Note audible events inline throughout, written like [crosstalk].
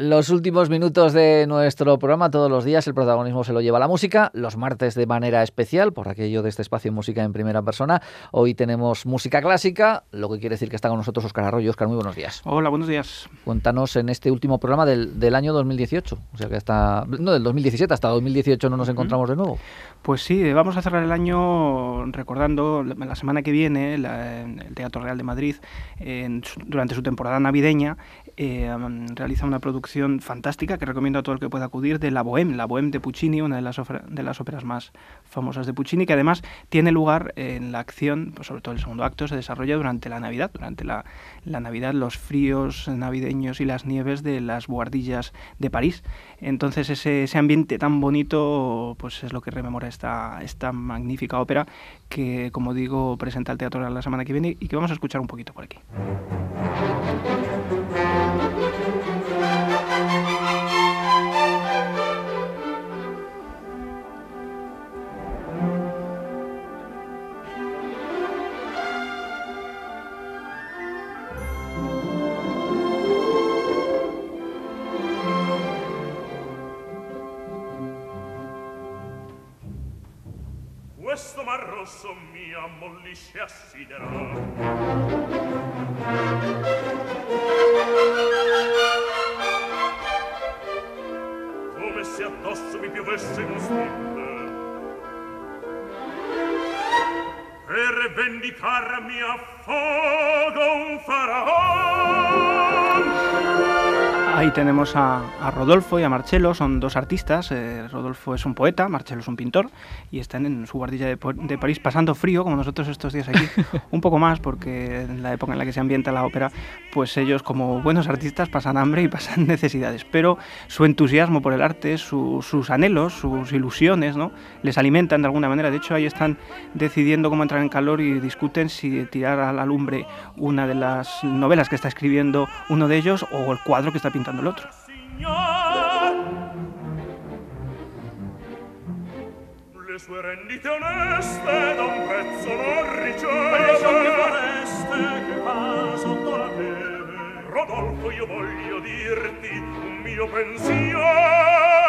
Los últimos minutos de nuestro programa, todos los días el protagonismo se lo lleva la música, los martes de manera especial, por aquello de este espacio música en primera persona. Hoy tenemos música clásica, lo que quiere decir que está con nosotros Oscar Arroyo. Oscar, muy buenos días. Hola, buenos días. Cuéntanos en este último programa del, del año 2018, o sea que hasta, no, del 2017, hasta 2018 no nos encontramos de nuevo. Pues sí, vamos a cerrar el año recordando la semana que viene el Teatro Real de Madrid, durante su temporada navideña, eh, realiza una producción fantástica que recomiendo a todo el que pueda acudir de La Bohème, La Bohème de Puccini, una de las, de las óperas más famosas de Puccini, que además tiene lugar en la acción, pues sobre todo el segundo acto, se desarrolla durante la Navidad, durante la, Navidad, los fríos navideños y las nieves de las buhardillas de París. Entonces ese, ese ambiente tan bonito pues es lo que rememora esta, esta magnífica ópera que, como digo, presenta el teatro la semana que viene y que vamos a escuchar un poquito por aquí. Questo mar rosso mi ammollisce assidera come se addosso mi piovesse un stille per vendicarmi affogo un faraon Ahí tenemos a, Rodolfo y a Marcelo, son dos artistas. Eh, Rodolfo es un poeta, Marcelo es un pintor, y están en su guardilla de, París pasando frío, como nosotros estos días aquí, [laughs] un poco más, porque en la época en la que se ambienta la ópera, pues ellos como buenos artistas pasan hambre y pasan [laughs] necesidades. Pero su entusiasmo por el arte, sus anhelos, sus ilusiones, ¿no? les alimentan de alguna manera. De hecho, ahí están decidiendo cómo entrar en calor y discuten si tirar a la lumbre una de las novelas que está escribiendo uno de ellos o el cuadro que está pintando el otro. Le sue rendite oneste da un prezzo non riceve. Che va sotto la neve. Rodolfo io voglio dirti un mio pensiero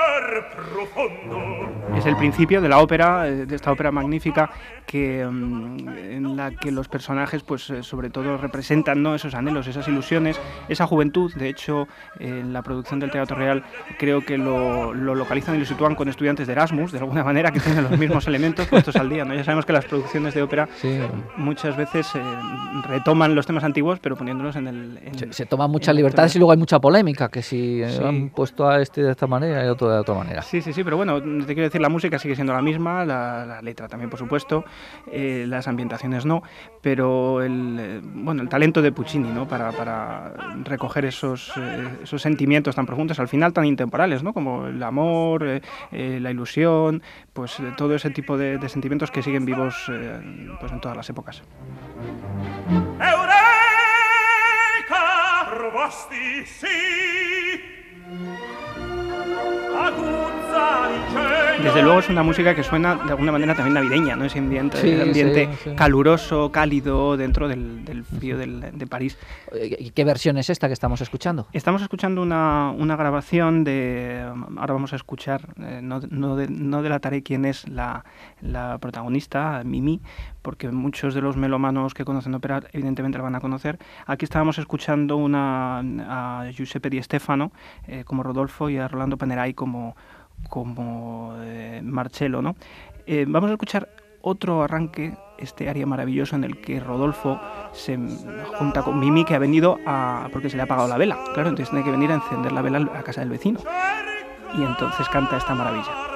Es el principio de la ópera, eh, de esta ópera magnífica que, mm, en la que los personajes, pues eh, sobre todo representan ¿no? esos anhelos, esas ilusiones, esa juventud. De hecho, en la producción del Teatro Real creo que lo, localizan y lo sitúan con estudiantes de Erasmus, de alguna [laughs] manera, que tienen los mismos elementos puestos al día. ¿no? Ya sabemos que las producciones de ópera muchas veces eh, retoman los temas antiguos, pero poniéndolos en el... se, toman muchas libertades y luego hay mucha polémica, que si han puesto a este de esta manera y otro de otra manera. Sí, sí, sí, pero bueno, te quiero decir, la música sigue siendo la misma, la, letra también, por supuesto, eh, las ambientaciones no, pero el, eh, bueno, el talento de Puccini ¿no? para, para recoger esos, eh, esos sentimientos tan profundos, al final tan intemporales, ¿no? como el amor, la ilusión, pues todo ese tipo de, de sentimientos que siguen vivos pues en todas las épocas. Eureka! Sí! Desde luego es una música que suena de alguna manera también navideña, ¿no? Ese ambiente, ambiente caluroso, cálido dentro del, frío de París. ¿Qué versión es esta que estamos escuchando? Estamos escuchando una, grabación de... Ahora vamos a escuchar, eh, no, no, no, delataré quién es la, la protagonista, Mimi, porque muchos de los melomanos que conocen ópera evidentemente la van a conocer. Aquí estábamos escuchando una, a Giuseppe Di Stefano eh, como Rodolfo y a Rolando Panerai como, como eh, Marcello. ¿no? Eh, vamos a escuchar otro arranque, este área maravilloso en el que Rodolfo se junta con Mimi que ha venido a... porque se le ha apagado la vela. Claro, entonces tiene que venir a encender la vela a casa del vecino. Y entonces canta esta maravilla.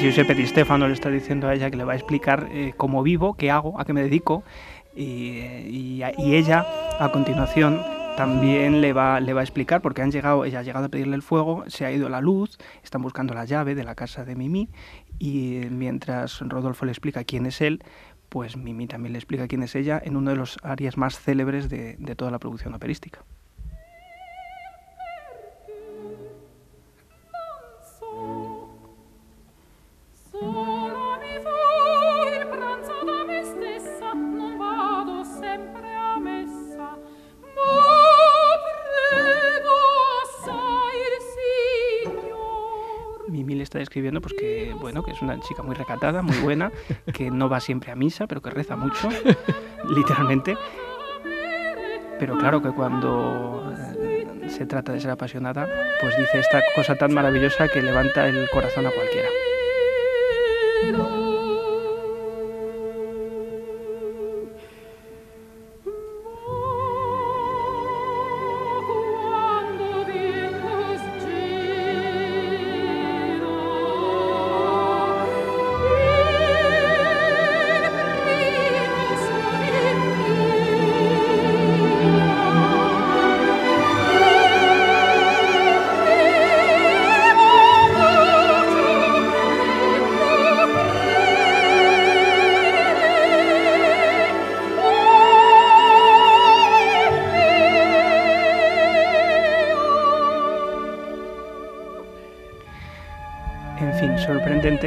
Giuseppe Di Stefano le está diciendo a ella que le va a explicar eh, cómo vivo, qué hago, a qué me dedico, y, ella a continuación también le va, le va a explicar porque han llegado, ella ha llegado a pedirle el fuego, se ha ido la luz, están buscando la llave de la casa de Mimi y mientras Rodolfo le explica quién es él, pues Mimi también le explica quién es ella en uno de los áreas más célebres de toda la producción operística. Está escribiendo pues que bueno que es una chica muy recatada muy buena que no va siempre a misa pero que reza mucho [laughs] literalmente. Pero claro que cuando eh, se trata de ser apasionada pues dice esta cosa tan maravillosa que levanta el corazón a cualquiera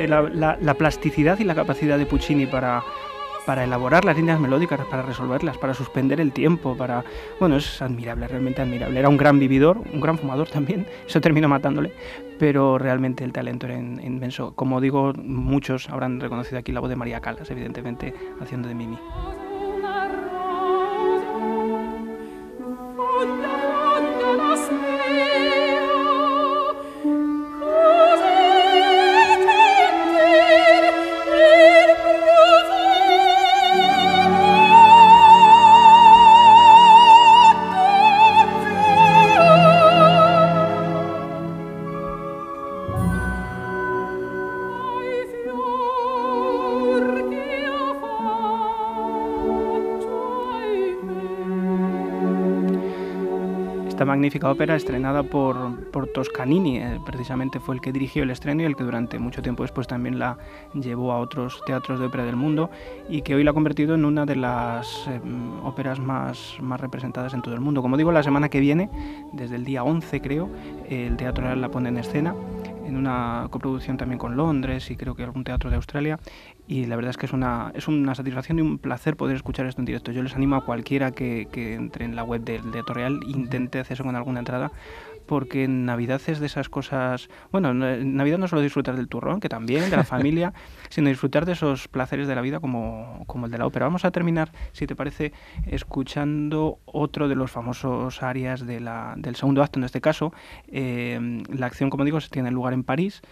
la, plasticidad y la capacidad de Puccini para, para elaborar las líneas melódicas, para resolverlas, para suspender el tiempo, para... Bueno, es admirable, realmente admirable. Era un gran vividor, un gran fumador también, [laughs] eso terminó matándole, pero realmente el talento era inmenso. Como digo, muchos habrán reconocido aquí la voz de María Calas, evidentemente, haciendo de Mimi. Magnífica ópera estrenada por, por Toscanini, eh, precisamente fue el que dirigió el estreno y el que durante mucho tiempo después también la llevó a otros teatros de ópera del mundo y que hoy la ha convertido en una de las em, óperas más, más representadas en todo el mundo. Como digo, la semana que viene, desde el día 11 creo, el Teatro Real la pone en escena en una coproducción también con Londres y creo que algún teatro de Australia y la verdad es que es una, es una satisfacción y un placer poder escuchar esto en directo. Yo les animo a cualquiera que, entre en la web del Teatro Real e intente acceso con alguna entrada porque en Navidad es de esas cosas, bueno, en Navidad no solo disfrutar del turrón, que también, de la familia, [laughs] sino disfrutar de esos placeres de la vida como, como el de la ópera. Vamos a terminar, si te parece, escuchando otro de los famosos áreas de la, del segundo acto, en este caso. Eh, la acción, como digo, se tiene lugar en París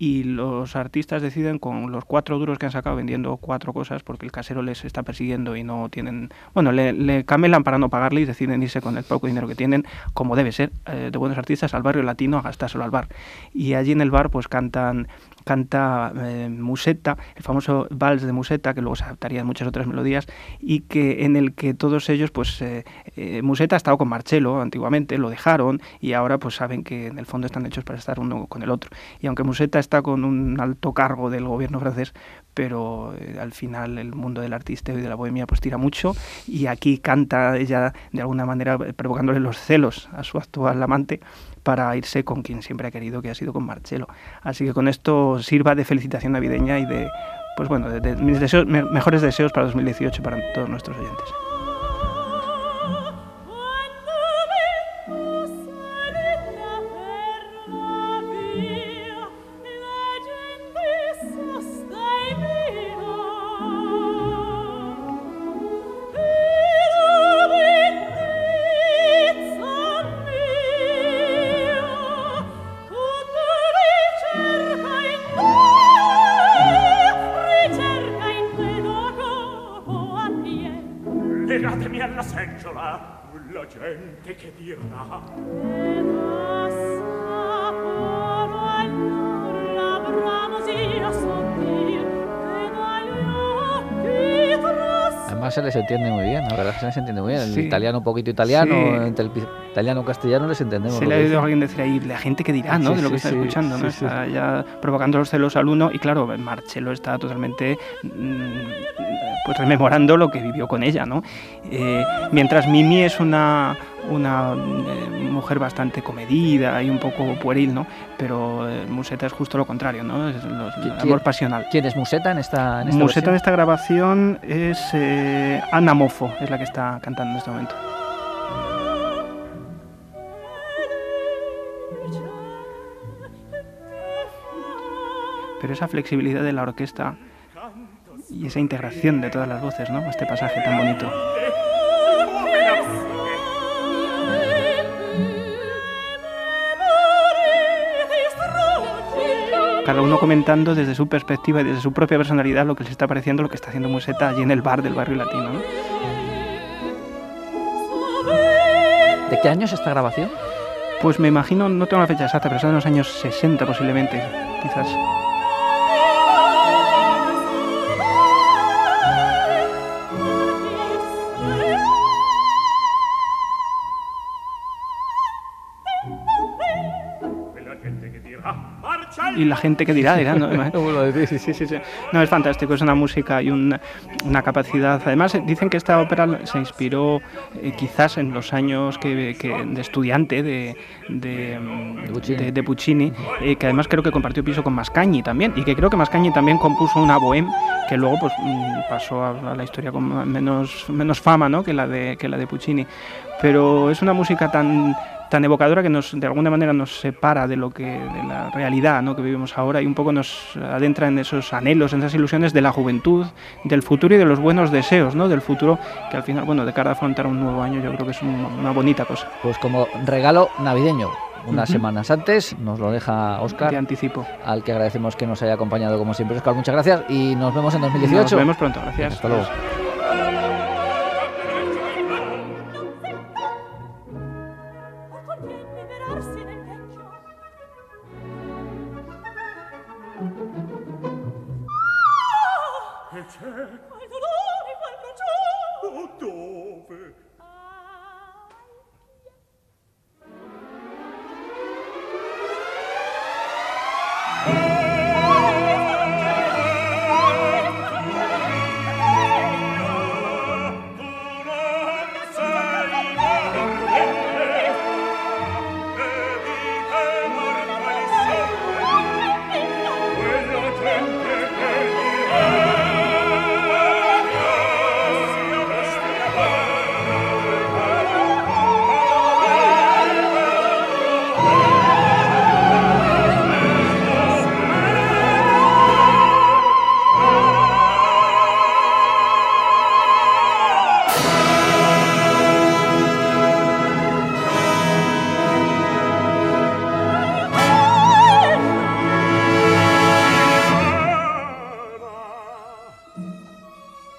y los artistas deciden con los cuatro duros que han sacado vendiendo cuatro cosas porque el casero les está persiguiendo y no tienen, bueno, le, camelan para no pagarle y deciden irse con el poco dinero que tienen, como debe ser, eh, de buenos artistas, al barrio latino a gastárselo al bar. Y allí en el bar pues cantan canta eh, Musetta, el famoso vals de Musetta, que luego se adaptaría en muchas otras melodías, y que en el que todos ellos, pues eh, eh, Musetta ha estado con Marcello antiguamente, lo dejaron, y ahora pues saben que en el fondo están hechos para estar uno con el otro. Y aunque Musetta está con un alto cargo del gobierno francés, pero al final el mundo del artista y de la bohemia pues tira mucho, y aquí canta ella de alguna manera provocándole los celos a su actual amante, para irse con quien siempre ha querido, que ha sido con Marcelo. Así que con esto sirva de felicitación navideña y de, pues bueno, de, mis deseos, mejores deseos para 2018 para todos nuestros oyentes. gente che dirà. Se les entiende muy bien, la verdad que se les entiende muy bien. El Sí. italiano un poquito italiano, Sí. entre el italiano castellano les entendemos. Se le ha oído a alguien decir ahí, la gente que dirá, ¿no? Sí, de lo que está escuchando, ¿no? Está ya provocando los celos al uno y claro, Marcelo está totalmente mm, pues rememorando lo que vivió con ella, ¿no? Eh, mientras Mimi es una, una eh, mujer bastante comedida y un poco pueril, ¿no? Pero eh, Musetta es justo lo contrario, ¿no? Es los- el ¿Qui- amor pasional. ¿Quién es Museta en esta, en esta Musetta de versión? esta grabación es eh, Ana Mofo, es la que está cantando en este momento. Pero esa flexibilidad de la orquesta y esa integración de todas las voces, ¿no? Este pasaje tan bonito. Cada uno comentando desde su perspectiva y desde su propia personalidad lo que les está pareciendo, lo que está haciendo Musetta allí en el bar del barrio latino, ¿no? ¿De qué año es esta grabación? Pues me imagino, no tengo la fecha exacta, pero son en los años 60 posiblemente, quizás. Y la gente que dirá, dirá, ¿no? [laughs] No sí, Sí, sí, es fantástico, es una música y un- una capacidad. Además, dicen que esta ópera se inspiró eh, quizás en los años que, que- de estudiante de, de, De Puccini. de- de Puccini, eh, que además creo que compartió piso con Mascagni también, y que creo que Mascagni también compuso una bohème que luego pues mm, pasó a, la historia con menos, fama ¿no? que, la de, que la de Puccini. Pero es una música tan tan evocadora que nos de alguna manera nos separa de lo que de la realidad ¿no? que vivimos ahora y un poco nos adentra en esos anhelos, en esas ilusiones de la juventud, del futuro y de los buenos deseos, ¿no? del futuro que al final, bueno, de cara a afrontar un nuevo año yo creo que es un- una bonita cosa. Pues como regalo navideño, unas semanas antes, nos lo deja De Oscar, anticipo. al que agradecemos que nos haya acompañado como siempre. Oscar, muchas gracias y nos vemos en 2018. Nos vemos pronto, gracias. Hasta luego.